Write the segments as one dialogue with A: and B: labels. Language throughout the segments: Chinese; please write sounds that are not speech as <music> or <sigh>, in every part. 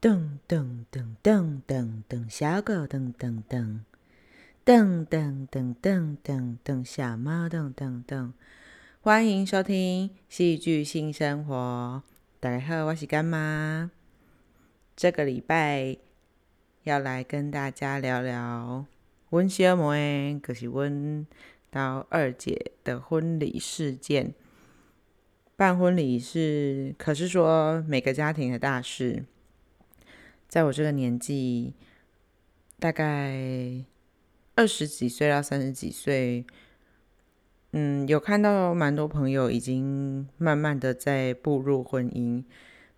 A: 噔噔噔噔噔噔，小狗噔噔噔，噔噔噔噔噔噔，小猫噔噔噔。欢迎收听戏剧性生活。大家好，我是干妈。这个礼拜要来跟大家聊聊温小妹，可是温到二姐的婚礼事件。办婚礼是，可是说每个家庭的大事。在我这个年纪，大概二十几岁到三十几岁，嗯，有看到蛮多朋友已经慢慢的在步入婚姻，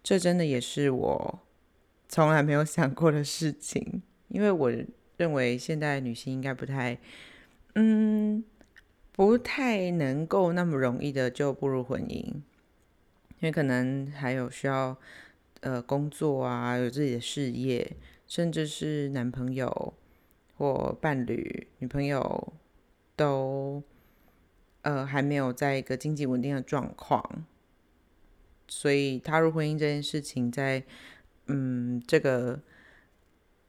A: 这真的也是我从来没有想过的事情，因为我认为现代女性应该不太，嗯，不太能够那么容易的就步入婚姻，因为可能还有需要。呃，工作啊，有自己的事业，甚至是男朋友或伴侣、女朋友，都呃还没有在一个经济稳定的状况，所以踏入婚姻这件事情，在嗯这个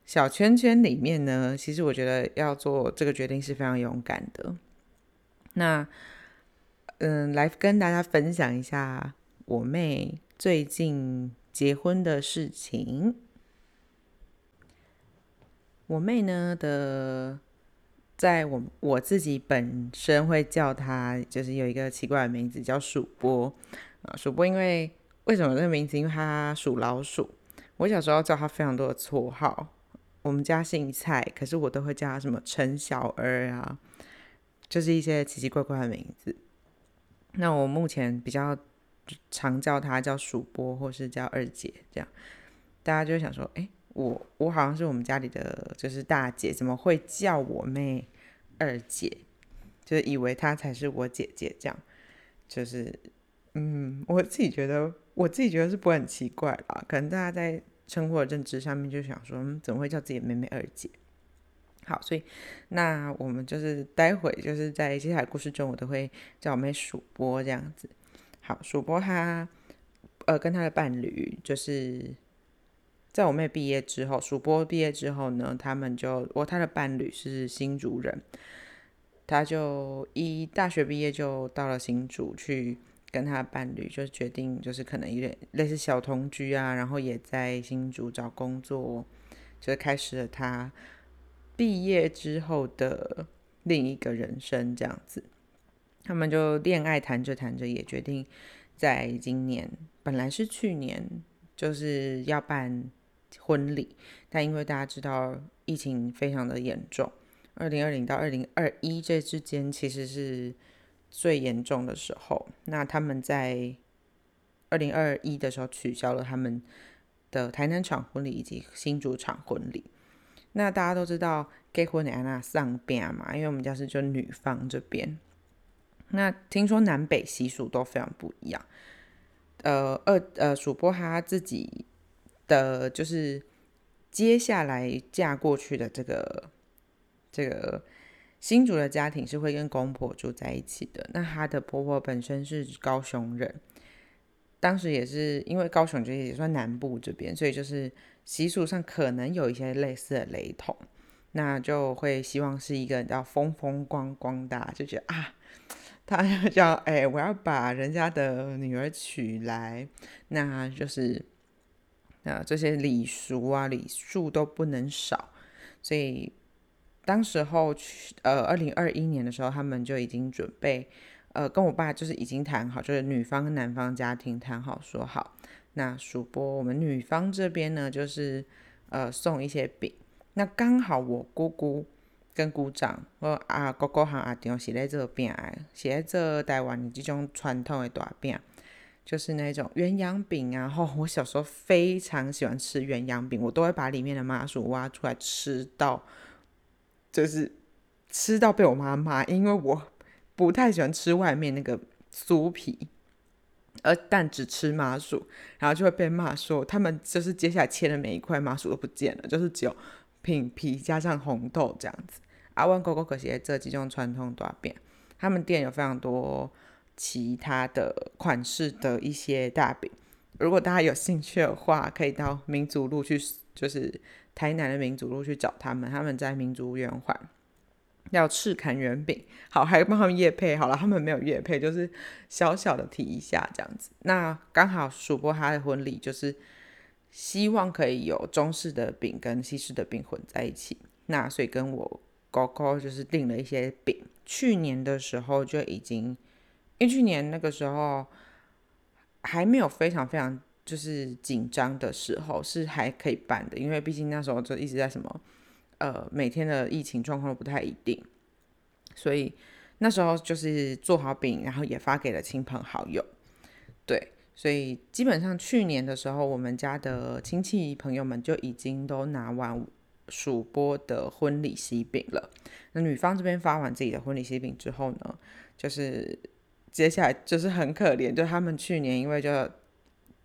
A: 小圈圈里面呢，其实我觉得要做这个决定是非常勇敢的。那嗯，来跟大家分享一下我妹最近。结婚的事情，我妹呢的，在我我自己本身会叫她，就是有一个奇怪的名字叫鼠波啊。鼠波因为为什么这个名字？因为它属老鼠。我小时候叫它非常多的绰号。我们家姓蔡，可是我都会叫它什么陈小儿啊，就是一些奇奇怪怪的名字。那我目前比较。常叫她叫鼠波，或是叫二姐，这样大家就想说：哎，我我好像是我们家里的就是大姐，怎么会叫我妹二姐？就是以为她才是我姐姐，这样就是嗯，我自己觉得我自己觉得是不会很奇怪啦。可能大家在称呼的认知上面就想说：嗯，怎么会叫自己妹妹二姐？好，所以那我们就是待会就是在接下来故事中，我都会叫我妹鼠波这样子。好，鼠波他，呃，跟他的伴侣，就是在我妹毕业之后，鼠波毕业之后呢，他们就，我他的伴侣是新竹人，他就一大学毕业就到了新竹去跟他的伴侣，就决定就是可能有点类似小同居啊，然后也在新竹找工作，就开始了他毕业之后的另一个人生这样子。他们就恋爱谈着谈着，也决定在今年，本来是去年就是要办婚礼，但因为大家知道疫情非常的严重，二零二零到二零二一这之间其实是最严重的时候。那他们在二零二一的时候取消了他们的台南场婚礼以及新竹场婚礼。那大家都知道结婚的安娜上边嘛，因为我们家是就女方这边。那听说南北习俗都非常不一样。呃，二呃，鼠波他自己的就是接下来嫁过去的这个这个新竹的家庭是会跟公婆住在一起的。那她的婆婆本身是高雄人，当时也是因为高雄这也算南部这边，所以就是习俗上可能有一些类似的雷同，那就会希望是一个叫风风光光的，就觉得啊。他要叫哎，我要把人家的女儿娶来，那就是呃这些礼俗啊礼数都不能少。所以当时候去呃二零二一年的时候，他们就已经准备呃跟我爸就是已经谈好，就是女方跟男方家庭谈好说好，那主播我们女方这边呢就是呃送一些饼，那刚好我姑姑。跟姑丈，我阿哥哥和阿丈是在做饼的，是在做台湾这种传统的大饼，就是那种鸳鸯饼啊。吼，我小时候非常喜欢吃鸳鸯饼，我都会把里面的麻薯挖出来吃到，就是吃到被我妈骂，因为我不太喜欢吃外面那个酥皮，而但只吃麻薯，然后就会被骂说他们就是接下来切的每一块麻薯都不见了，就是只有。品皮加上红豆这样子，阿万哥哥可是这几种传统大饼，他们店有非常多其他的款式的一些大饼，如果大家有兴趣的话，可以到民族路去，就是台南的民族路去找他们。他们在民族圆环要赤坎圆饼，好，还帮他们夜配。好了，他们没有夜配，就是小小的提一下这样子。那刚好主播他的婚礼，就是希望可以有中式的饼跟西式的饼混在一起。那所以跟我高高就是订了一些饼。去年的时候就已经，因为去年那个时候。还没有非常非常就是紧张的时候，是还可以办的，因为毕竟那时候就一直在什么，呃，每天的疫情状况都不太一定，所以那时候就是做好饼，然后也发给了亲朋好友，对，所以基本上去年的时候，我们家的亲戚朋友们就已经都拿完蜀波的婚礼喜饼了。那女方这边发完自己的婚礼喜饼之后呢，就是。接下来就是很可怜，就他们去年因为就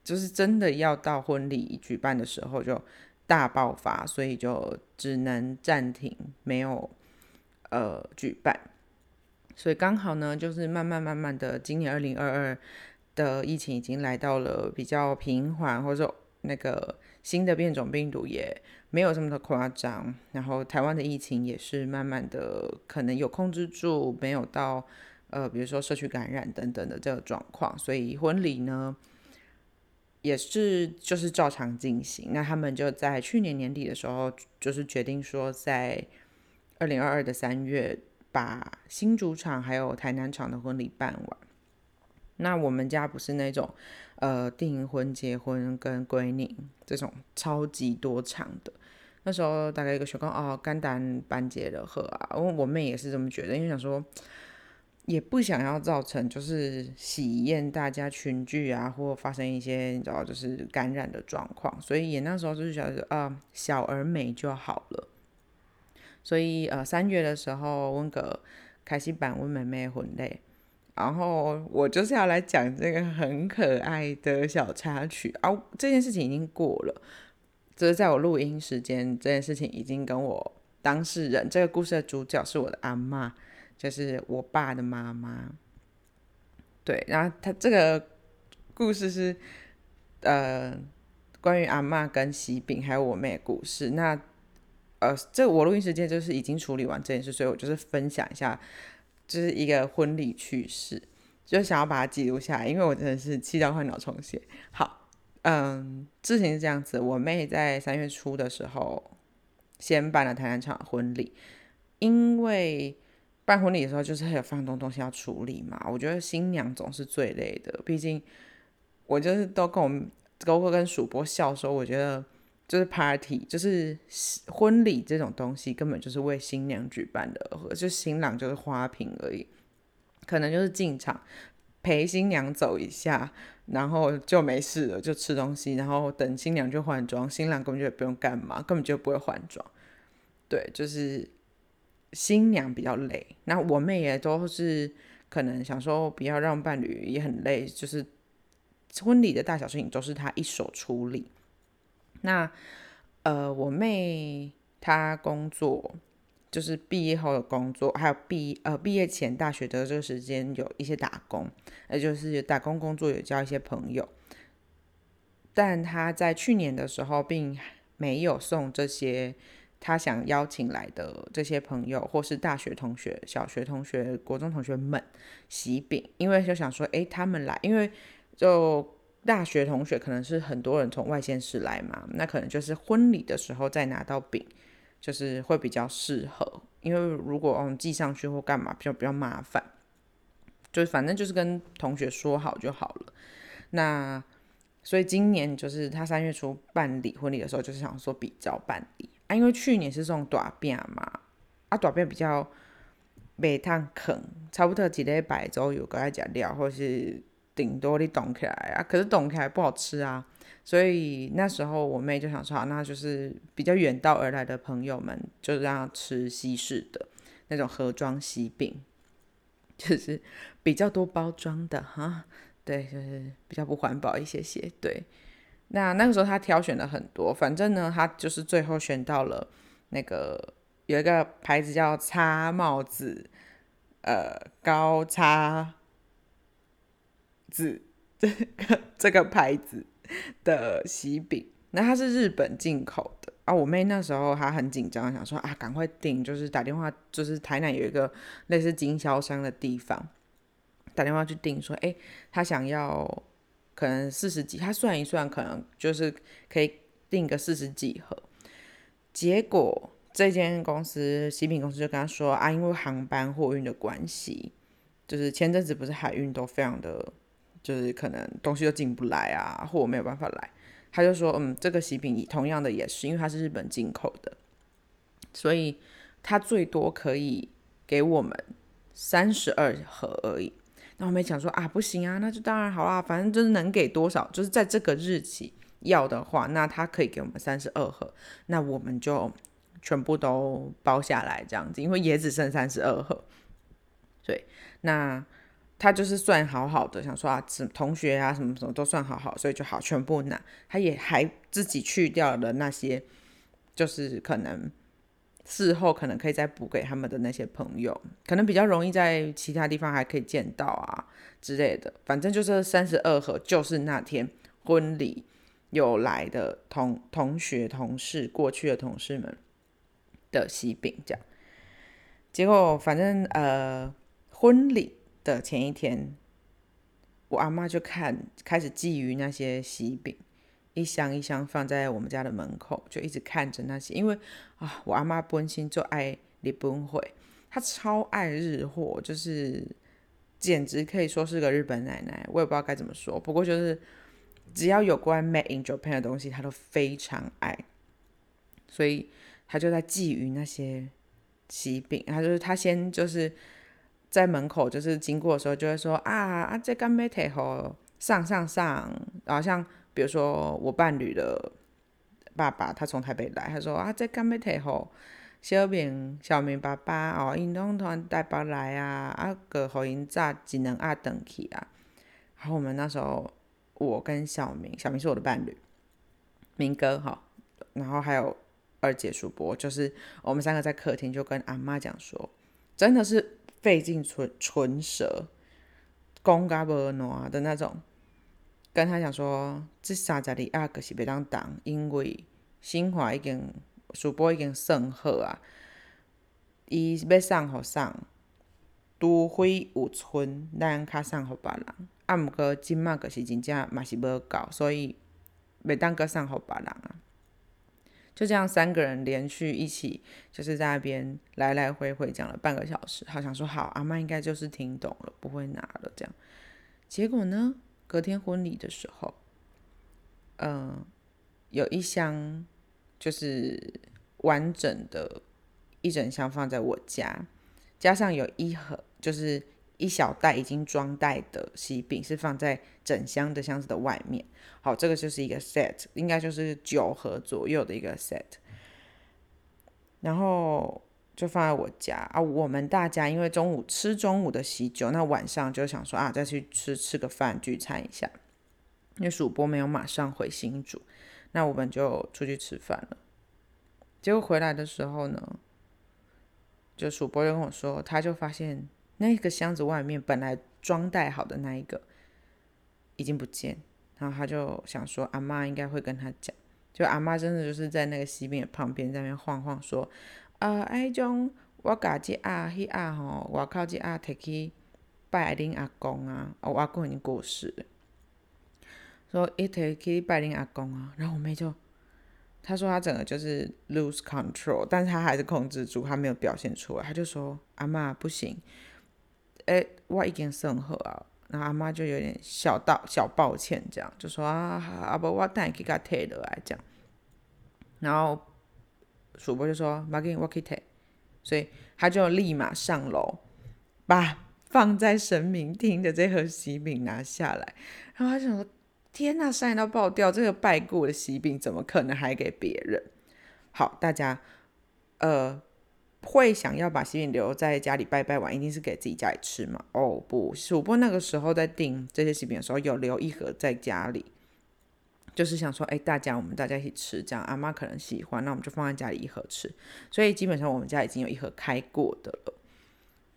A: 就是真的要到婚礼举办的时候就大爆发，所以就只能暂停，没有呃举办。所以刚好呢，就是慢慢慢慢的，今年二零二二的疫情已经来到了比较平缓，或者那个新的变种病毒也没有这么的夸张，然后台湾的疫情也是慢慢的可能有控制住，没有到。呃，比如说社区感染等等的这个状况，所以婚礼呢也是就是照常进行。那他们就在去年年底的时候，就是决定说，在二零二二的三月把新主场还有台南场的婚礼办完。那我们家不是那种呃订婚、结婚跟归宁这种超级多场的。那时候大概一个学工哦，肝胆班结的贺啊，我我妹也是这么觉得，因为想说。也不想要造成就是喜宴大家群聚啊，或发生一些你知道就是感染的状况，所以也那时候就是想着啊小而美就好了。所以呃三月的时候温格开心版温妹妹婚礼，然后我就是要来讲这个很可爱的小插曲啊，这件事情已经过了，就是在我录音时间，这件事情已经跟我当事人这个故事的主角是我的阿妈。就是我爸的妈妈，对，然后他这个故事是呃关于阿妈跟喜饼还有我妹的故事。那呃，这我录音时间就是已经处理完这件事，所以我就是分享一下，就是一个婚礼趣事，就想要把它记录下来，因为我真的是气到换脑重写。好，嗯，事情是这样子，我妹在三月初的时候先办了台南场婚礼，因为。办婚礼的时候，就是还有非常多东西要处理嘛。我觉得新娘总是最累的，毕竟我就是都跟我们高哥跟主播笑说，我觉得就是 party，就是婚礼这种东西根本就是为新娘举办的，就新郎就是花瓶而已，可能就是进场陪新娘走一下，然后就没事了，就吃东西，然后等新娘就换装，新郎根本就不用干嘛，根本就不会换装，对，就是。新娘比较累，那我妹也都是可能想说不要让伴侣也很累，就是婚礼的大小事情都是她一手处理。那呃，我妹她工作就是毕业后的工作，还有毕呃毕业前大学的这个时间有一些打工，那就是打工工作有交一些朋友，但她在去年的时候并没有送这些。他想邀请来的这些朋友，或是大学同学、小学同学、国中同学们喜饼，因为就想说，诶，他们来，因为就大学同学可能是很多人从外县市来嘛，那可能就是婚礼的时候再拿到饼，就是会比较适合。因为如果我们寄上去或干嘛，比较比较麻烦，就反正就是跟同学说好就好了。那所以今年就是他三月初办理婚礼的时候，就是想说比较办理。啊，因为去年是送大饼嘛，啊，短饼比较袂烫啃，差不多几礼拜左右个爱食料，或是顶多你冻起来啊，可是冻起来不好吃啊，所以那时候我妹就想说，那就是比较远道而来的朋友们，就让吃西式的那种盒装西饼，<laughs> 就是比较多包装的哈，对，就是比较不环保一些些，对。那那个时候他挑选了很多，反正呢，他就是最后选到了那个有一个牌子叫“叉帽子”，呃，高叉子 <laughs> 这个这个牌子，的喜饼，那它是日本进口的啊。我妹那时候她很紧张，想说啊，赶快订，就是打电话，就是台南有一个类似经销商的地方，打电话去订，说哎，她想要可能四十几，她算一算，可能就是可以订个四十几盒。结果这间公司喜饼公司就跟他说啊，因为航班货运的关系，就是前阵子不是海运都非常的。就是可能东西都进不来啊，或我没有办法来，他就说，嗯，这个喜饼同样的也是，因为它是日本进口的，所以他最多可以给我们三十二盒而已。那我没讲说啊，不行啊，那就当然好啦，反正就是能给多少，就是在这个日期要的话，那他可以给我们三十二盒，那我们就全部都包下来这样子，因为也只剩三十二盒。对，那。他就是算好好的，想说啊，同学啊，什么什么都算好好，所以就好全部拿。他也还自己去掉了那些，就是可能事后可能可以再补给他们的那些朋友，可能比较容易在其他地方还可以见到啊之类的。反正就是三十二盒，就是那天婚礼有来的同同学、同事、过去的同事们的喜饼这样。结果反正呃婚礼。的前一天，我阿妈就看开始觊觎那些喜饼，一箱一箱放在我们家的门口，就一直看着那些。因为啊，我阿妈本心就爱日本会，她超爱日货，就是简直可以说是个日本奶奶。我也不知道该怎么说，不过就是只要有关 Made in Japan 的东西，她都非常爱，所以她就在觊觎那些喜饼。她就是她先就是。在门口就是经过的时候，就会说啊啊，这干咩体吼上上上，然后像比如说我伴侣的爸爸，他从台北来，他说啊，这干咩体吼小明小明爸爸哦，因拢团带包来啊，啊个互因炸只能啊等去啊。然后我们那时候，我跟小明，小明是我的伴侣，明哥哈，然后还有二姐叔伯，就是我们三个在客厅就跟阿妈讲说，真的是。费尽唇唇舌，讲噶无难的那种，跟他讲说，这三十二阿个是袂当当，因为新华已经主播已经算好啊，伊要送互送，除非有剩，咱较送互别人。啊，毋过即麦个是真正嘛是无够，所以袂当搁送互别人啊。就这样，三个人连续一起，就是在那边来来回回讲了半个小时。好想说，好，阿妈应该就是听懂了，不会拿了这样。结果呢，隔天婚礼的时候，嗯，有一箱就是完整的，一整箱放在我家，加上有一盒就是。一小袋已经装袋的喜饼是放在整箱的箱子的外面。好，这个就是一个 set，应该就是九盒左右的一个 set。然后就放在我家啊。我们大家因为中午吃中午的喜酒，那晚上就想说啊，再去吃吃个饭聚餐一下。因为主播没有马上回新竹，那我们就出去吃饭了。结果回来的时候呢，就主播就跟我说，他就发现。那个箱子外面本来装袋好的那一个已经不见，然后他就想说阿妈应该会跟他讲，就阿妈真的就是在那个西边旁边在那晃晃说，啊，哎种我家这阿迄阿吼，外口这阿摕去拜恁阿公啊，我阿公已经过世了，说一摕去拜恁阿公啊，然后我妹就。他说他整个就是 lose control，但是他还是控制住，他没有表现出来。他就说阿妈不行。哎，我已经算好啊，然后阿妈就有点小道小抱歉，这样就说啊，阿伯我等下去给他摕落来这样。然后主播就说，马给我去摕，所以他就立马上楼，把放在神明厅的这盒喜饼拿下来。然后他想说，天呐，晒到爆掉，这个拜过的喜饼怎么可能还给别人？好，大家，呃。会想要把喜饼留在家里拜拜完，一定是给自己家里吃嘛？哦，不，主播那个时候在订这些喜饼的时候，有留一盒在家里，就是想说，哎，大家我们大家一起吃，这样阿妈可能喜欢，那我们就放在家里一盒吃。所以基本上我们家已经有一盒开过的了。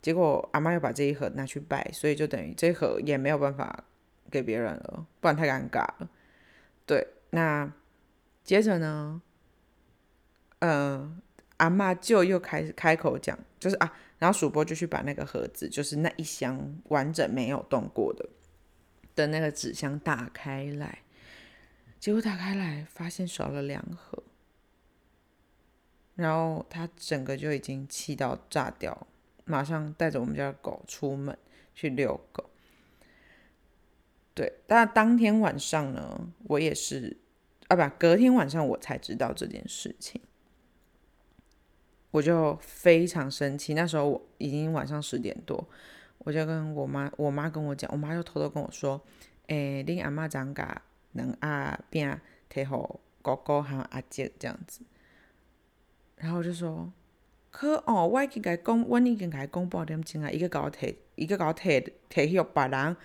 A: 结果阿妈又把这一盒拿去拜，所以就等于这盒也没有办法给别人了，不然太尴尬了。对，那接着呢，嗯，阿妈就又开始开口讲，就是啊，然后鼠波就去把那个盒子，就是那一箱完整没有动过的的那个纸箱打开来，结果打开来发现少了两盒，然后他整个就已经气到炸掉，马上带着我们家的狗出门去遛狗。对，但当天晚上呢，我也是啊，不，隔天晚上我才知道这件事情，我就非常生气。那时候我已经晚上十点多，我就跟我妈，我妈跟我讲，我妈就偷偷跟我说：“诶，你阿妈长噶能阿变提好哥哥还有阿姐这样子。”然后我就说：“可哦，我已经甲讲，我已经甲讲八点钟啊，一个搞提，一个搞提提去别人。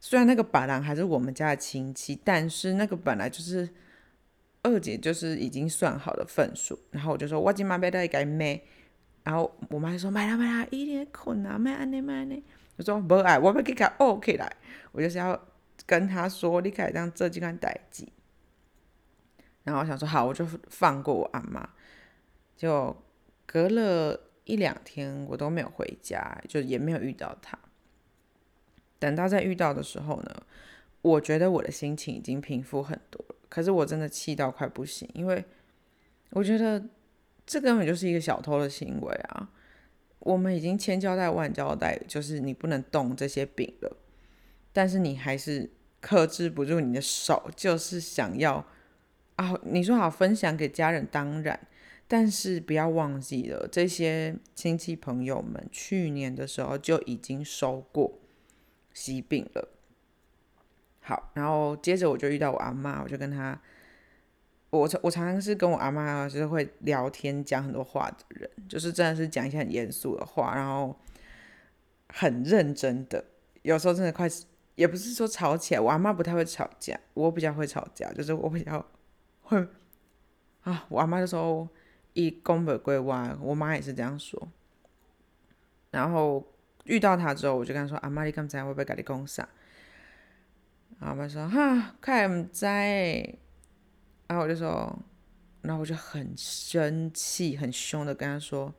A: 虽然那个白狼还是我们家的亲戚，但是那个本来就是二姐，就是已经算好了份数。然后我就说，我今晚要带给买。然后我妈就说，买啦买啦，一点困难，买安尼买安尼。我说不爱，我要给他 O 起来。我就是要跟他说，你可以让这几款代志。然后我想说，好，我就放过我阿妈。就隔了一两天，我都没有回家，就也没有遇到他。等到再遇到的时候呢，我觉得我的心情已经平复很多了。可是我真的气到快不行，因为我觉得这根本就是一个小偷的行为啊！我们已经千交代万交代，就是你不能动这些饼了，但是你还是克制不住你的手，就是想要啊！你说好分享给家人，当然，但是不要忘记了，这些亲戚朋友们去年的时候就已经收过。喜饼了，好，然后接着我就遇到我阿妈，我就跟他，我常我常常是跟我阿妈就是会聊天讲很多话的人，就是真的是讲一些很严肃的话，然后很认真的，有时候真的快也不是说吵起来，我阿妈不太会吵架，我比较会吵架，就是我比较会啊，我阿妈就说一公本归娃，我妈也是这样说，然后。遇到他之后，我就跟他说：“阿妈，你刚才会不会跟你讲啥？”阿妈说：“哈，看唔知。”然后我就说：“然后我就很生气、很凶的跟他说：‘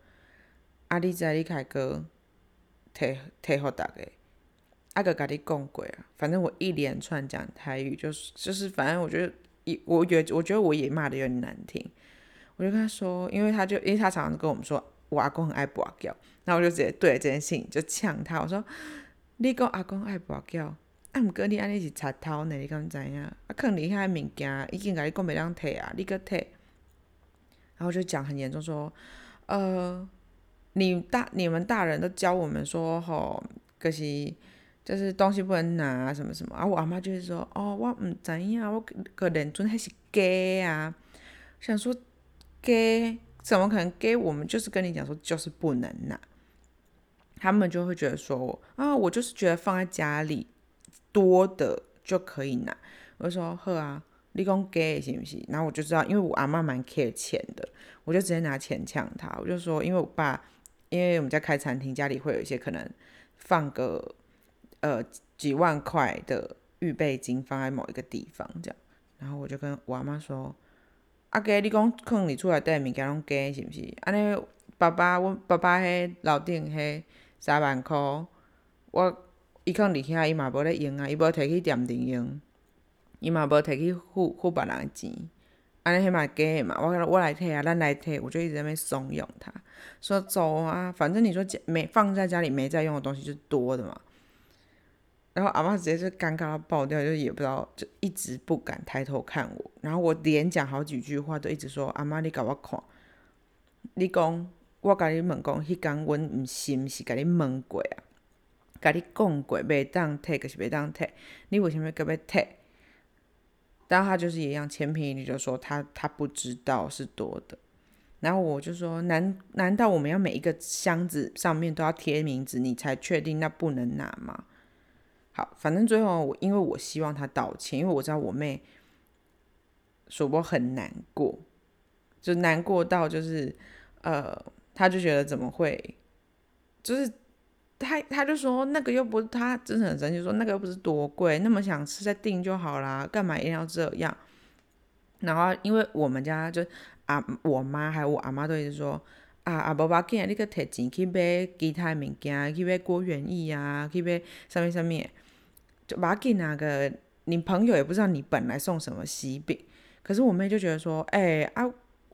A: 阿你在你凯哥，提提好大个，阿哥跟你讲过啊。’反正我一连串讲台语，就是就是，反正我觉得一，我觉我觉得我也骂的有点难听。我就跟他说，因为他就因为他常常跟我们说。”我阿公很爱跋筊，然后我就直接对这件事情就呛他，我说：“你讲阿公爱跋筊，啊，毋过你安尼是贼偷呢？你敢知影？啊，可能你遐物件已经甲你讲袂当摕啊，你搁摕。”然后就讲很严重，说：“呃，你大你们大人都教我们说，吼，可是就是东西不能拿什么什么。”啊，我阿妈就是说：“哦，我毋知影，我个认准迄是假啊。”想说假。怎么可能假我们？就是跟你讲说，就是不能拿。他们就会觉得说，啊，我就是觉得放在家里多的就可以拿。我就说，呵啊，你讲给行不行？然后我就知道，因为我阿妈蛮 care 钱的，我就直接拿钱抢他。我就说，因为我爸，因为我们在开餐厅，家里会有一些可能放个呃几万块的预备金放在某一个地方这样。然后我就跟我阿妈说。啊，加你讲可能你厝内底物件拢加是不是？安尼爸爸，我爸爸迄楼顶迄三万箍，我伊坑伫遐伊嘛无咧用啊，伊无摕去店顶用，伊嘛无摕去付付别人诶钱，安尼迄嘛假诶嘛，我我来摕啊，咱来摕，我就一直在那怂恿他，说走啊，反正你说家没放在家里没在用的东西就多的嘛。然后阿妈直接就尴尬到爆掉，就也不知道，就一直不敢抬头看我。然后我连讲好几句话，都一直说：“阿妈，你甲我看，你讲我甲你问讲，迄工阮毋是毋是甲你问过啊，甲你讲过，袂当摕，可是袂当摕，你为什么搁要摕？”但他就是一样，千篇一律就说他他不知道是多的。然后我就说：“难难道我们要每一个箱子上面都要贴名字，你才确定那不能拿吗？”好，反正最后我因为我希望他道歉，因为我知道我妹主播很难过，就难过到就是呃，他就觉得怎么会，就是他他就说那个又不是他真的很生气，说那个又不是多贵，那么想吃再订就好啦，干嘛一定要这样？然后因为我们家就啊，我妈还有我阿妈都一直说啊啊，无要紧，你去摕钱去买其他物件，去买郭元益啊，去买上面上面，就要紧那个，你朋友也不知道你本来送什么喜饼，可是我妹就觉得说，哎啊，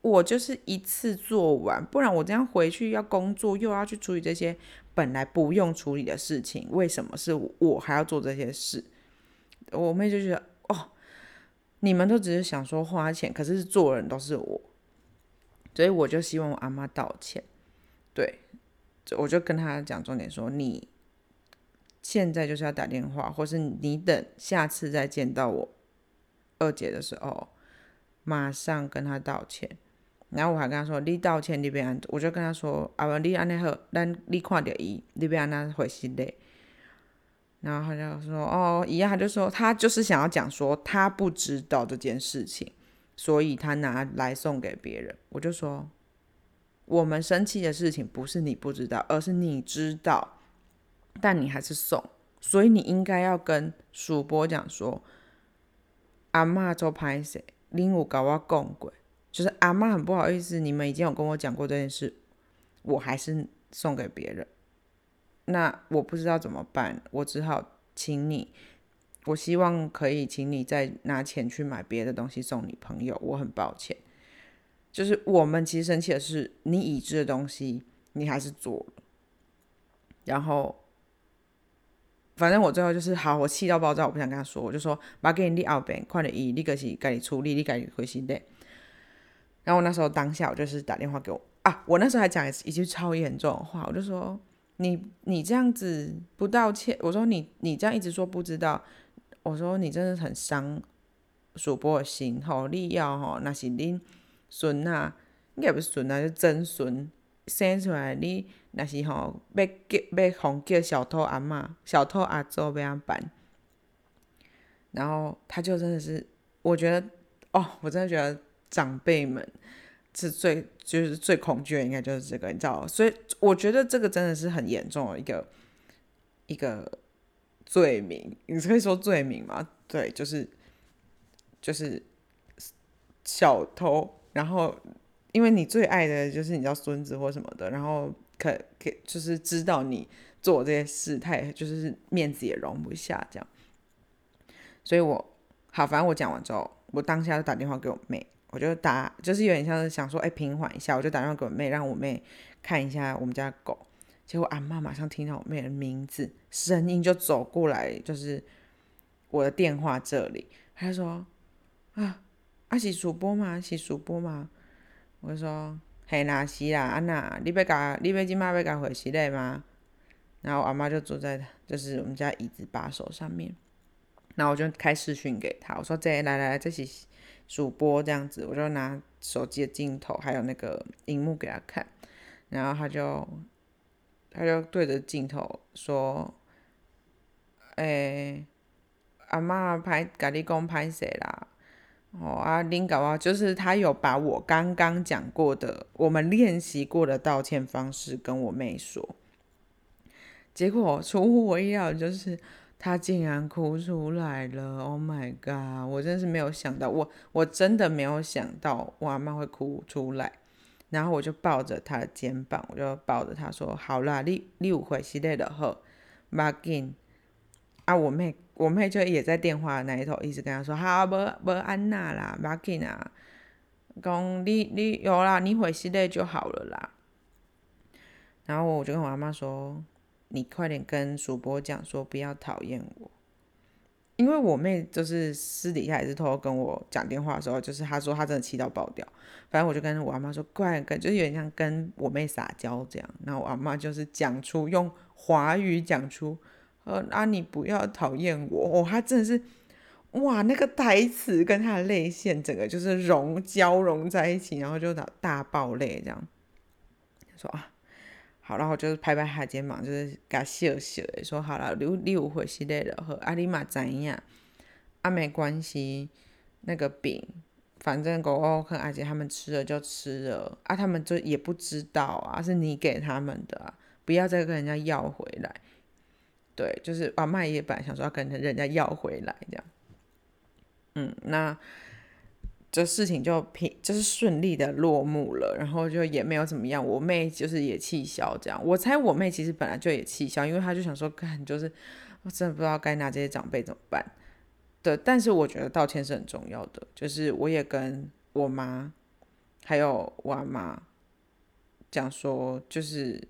A: 我就是一次做完，不然我这样回去要工作，又要去处理这些本来不用处理的事情，为什么是我还要做这些事？我妹就觉得哦。你们都只是想说花钱，可是做人都是我，所以我就希望我阿妈道歉。对，我就跟他讲重点说，你现在就是要打电话，或是你等下次再见到我二姐的时候，马上跟他道歉。然后我还跟他说，你道歉你别安，我就跟他说，啊不，你安尼好，咱你看到伊，你别安那回心嘞。然后他就说：“哦，一样。”他就说他就是想要讲说他不知道这件事情，所以他拿来送给别人。我就说，我们生气的事情不是你不知道，而是你知道，但你还是送，所以你应该要跟主播讲说，阿妈做拍摄，林武搞我讲过，就是阿妈很不好意思，你们已经有跟我讲过这件事，我还是送给别人。那我不知道怎么办，我只好请你。我希望可以请你再拿钱去买别的东西送你朋友。我很抱歉，就是我们其实生气的是你已知的东西，你还是做了。然后，反正我最后就是好，我气到爆炸，我不想跟他说，我就说把给你立后边快点以你个是该你处理，你该回心的。然后我那时候当下我就是打电话给我啊，我那时候还讲一句超严重的话，我就说。你你这样子不道歉，我说你你这样一直说不知道，我说你真的很伤主播的心吼，你要吼那是恁孙啊，应该不是孙啊，就曾孙生出来，你那是吼要叫要哄叫小偷阿嬷、小偷阿祖要样办，然后他就真的是，我觉得哦，我真的觉得长辈们。是最就是最恐惧的，应该就是这个，你知道，所以我觉得这个真的是很严重的一个一个罪名，你可以说罪名吗？对，就是就是小偷，然后因为你最爱的就是你叫孙子或什么的，然后可可就是知道你做这些事，他也就是面子也容不下这样，所以我好，反正我讲完之后，我当下就打电话给我妹。我就打，就是有点像是想说，哎，平缓一下，我就打电话给我妹，让我妹看一下我们家狗。结果阿妈马上听到我妹的名字，声音就走过来，就是我的电话这里。她说：“啊，阿是主播吗？是主播吗？”我就说：“嘿啦，是啦，安娜，你要甲，你要今麦要甲回息嘞吗？”然后阿妈就坐在就是我们家椅子把手上面，然后我就开视讯给她，我说：“这来来来，这是。”主播这样子，我就拿手机的镜头还有那个荧幕给他看，然后他就他就对着镜头说：“诶，阿妈拍，甲你讲拍谁啦？哦啊，恁搞啊，就是他有把我刚刚讲过的，我们练习过的道歉方式跟我妹说，结果出乎我意料，就是。”他竟然哭出来了！Oh my god！我真是没有想到，我我真的没有想到我阿妈会哭出来。然后我就抱着他的肩膀，我就抱着他说：“好啦，你你有回系列的好，马紧。”啊，我妹我妹就也在电话那一头，一直跟他说：“好，无无安娜啦，马紧啊，讲你你有啦，你回系列就好了啦。”然后我就跟我阿妈说。你快点跟主播讲说不要讨厌我，因为我妹就是私底下也是偷偷跟我讲电话的时候，就是她说她真的气到爆掉。反正我就跟我阿妈说，快跟，就是有点像跟我妹撒娇这样。然后我阿妈就是讲出用华语讲出，呃，啊你不要讨厌我哦，她真的是哇，那个台词跟她的泪腺整个就是融交融在一起，然后就大大爆泪这样，说啊。好，然后就是拍拍他肩膀，就是给他笑笑的，说好了，你你有回系列的，和阿里玛怎样？啊，没关系，那个饼，反正狗狗和阿杰他们吃了就吃了，啊，他们就也不知道啊，是你给他们的，不要再跟人家要回来。对，就是阿麦也本来想说要跟人家要回来这样。嗯，那这事情就平就是顺利的落幕了，然后就也没有怎么样。我妹就是也气消这样，我猜我妹其实本来就也气消，因为她就想说，看就是我真的不知道该拿这些长辈怎么办。对，但是我觉得道歉是很重要的，就是我也跟我妈还有我阿妈讲说，就是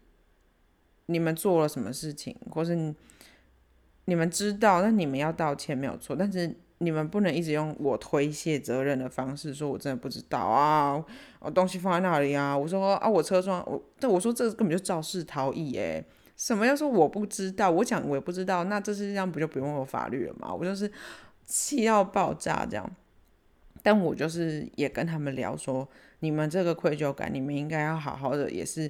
A: 你们做了什么事情，或是你们知道，那你们要道歉没有错，但是。你们不能一直用我推卸责任的方式说，我真的不知道啊，我东西放在那里啊。我说啊，我车窗，我但我说这根本就肇事逃逸诶，什么要说我不知道？我讲我也不知道，那这世界上不就不用有法律了吗？我就是气到爆炸这样。但我就是也跟他们聊说，你们这个愧疚感，你们应该要好好的，也是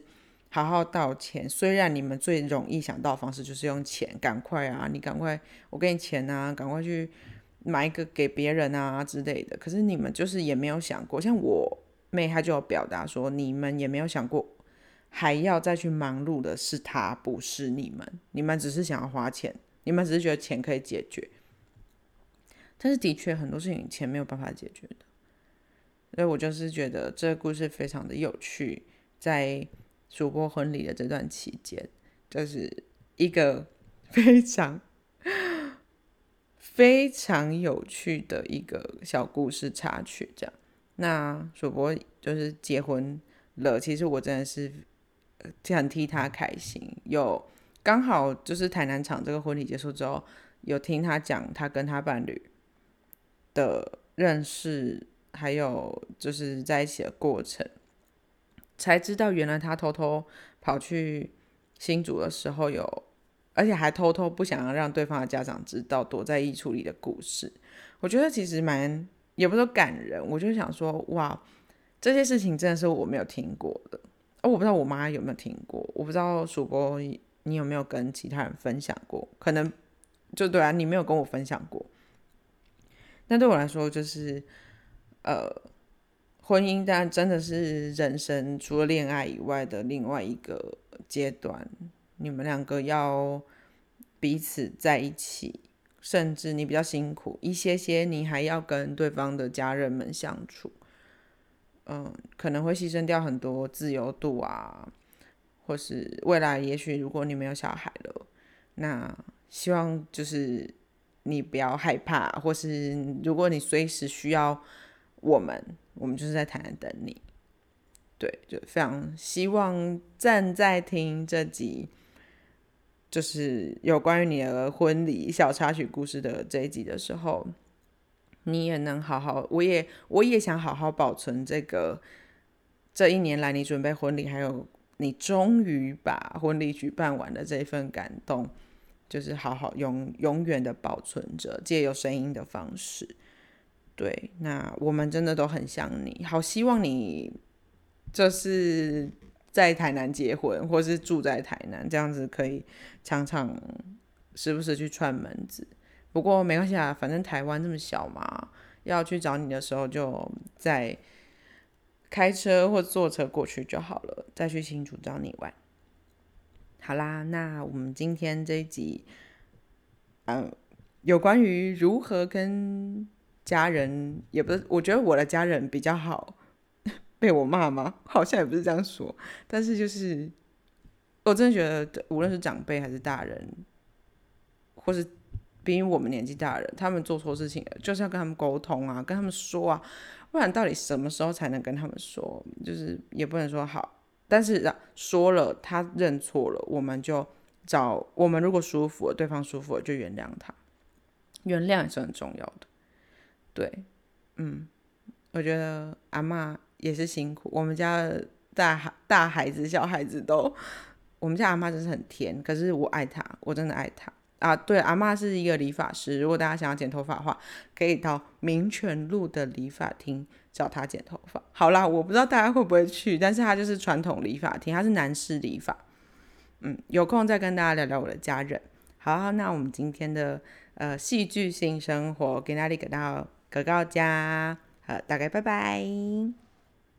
A: 好好道歉。虽然你们最容易想到方式就是用钱，赶快啊，你赶快，我给你钱啊，赶快去。买一个给别人啊之类的，可是你们就是也没有想过，像我妹她就有表达说，你们也没有想过还要再去忙碌的是他，不是你们，你们只是想要花钱，你们只是觉得钱可以解决，但是的确很多事情钱没有办法解决的，所以我就是觉得这个故事非常的有趣，在主播婚礼的这段期间，就是一个 <laughs> 非常。非常有趣的一个小故事插曲，这样。那主播就是结婚了，其实我真的是很替他开心。有刚好就是台南场这个婚礼结束之后，有听他讲他跟他伴侣的认识，还有就是在一起的过程，才知道原来他偷偷跑去新竹的时候有。而且还偷偷不想要让对方的家长知道躲在衣橱里的故事，我觉得其实蛮也不说感人，我就想说哇，这些事情真的是我没有听过的，哦我不知道我妈有没有听过，我不知道主播你有没有跟其他人分享过，可能就对啊，你没有跟我分享过，那对我来说就是呃，婚姻当然真的是人生除了恋爱以外的另外一个阶段。你们两个要彼此在一起，甚至你比较辛苦一些些，你还要跟对方的家人们相处，嗯，可能会牺牲掉很多自由度啊，或是未来也许如果你没有小孩了，那希望就是你不要害怕，或是如果你随时需要我们，我们就是在台南等你。对，就非常希望站在听这集。就是有关于你的婚礼小插曲故事的这一集的时候，你也能好好，我也我也想好好保存这个这一年来你准备婚礼，还有你终于把婚礼举办完的这一份感动，就是好好永永远的保存着，借有声音的方式。对，那我们真的都很想你，好希望你就是。在台南结婚，或是住在台南，这样子可以常常时不时去串门子。不过没关系啊，反正台湾这么小嘛，要去找你的时候就再开车或坐车过去就好了，再去新竹找你玩。好啦，那我们今天这一集，嗯，有关于如何跟家人，也不是，我觉得我的家人比较好。被我骂吗？<laughs> 好像也不是这样说，但是就是我真的觉得，无论是长辈还是大人，或是比我们年纪大的人，他们做错事情了，就是要跟他们沟通啊，跟他们说啊，不然到底什么时候才能跟他们说？就是也不能说好，但是说了他认错了，我们就找我们如果舒服了，对方舒服了就原谅他，原谅也是很重要的。对，嗯，我觉得阿妈。也是辛苦，我们家大孩大孩子、小孩子都，我们家阿妈真是很甜，可是我爱她，我真的爱她啊！对，阿妈是一个理发师，如果大家想要剪头发的话，可以到民权路的理发厅找她剪头发。好啦，我不知道大家会不会去，但是她就是传统理发厅，她是男士理发。嗯，有空再跟大家聊聊我的家人。好，那我们今天的呃戏剧性生活给大家给到格高家，好，大概拜拜。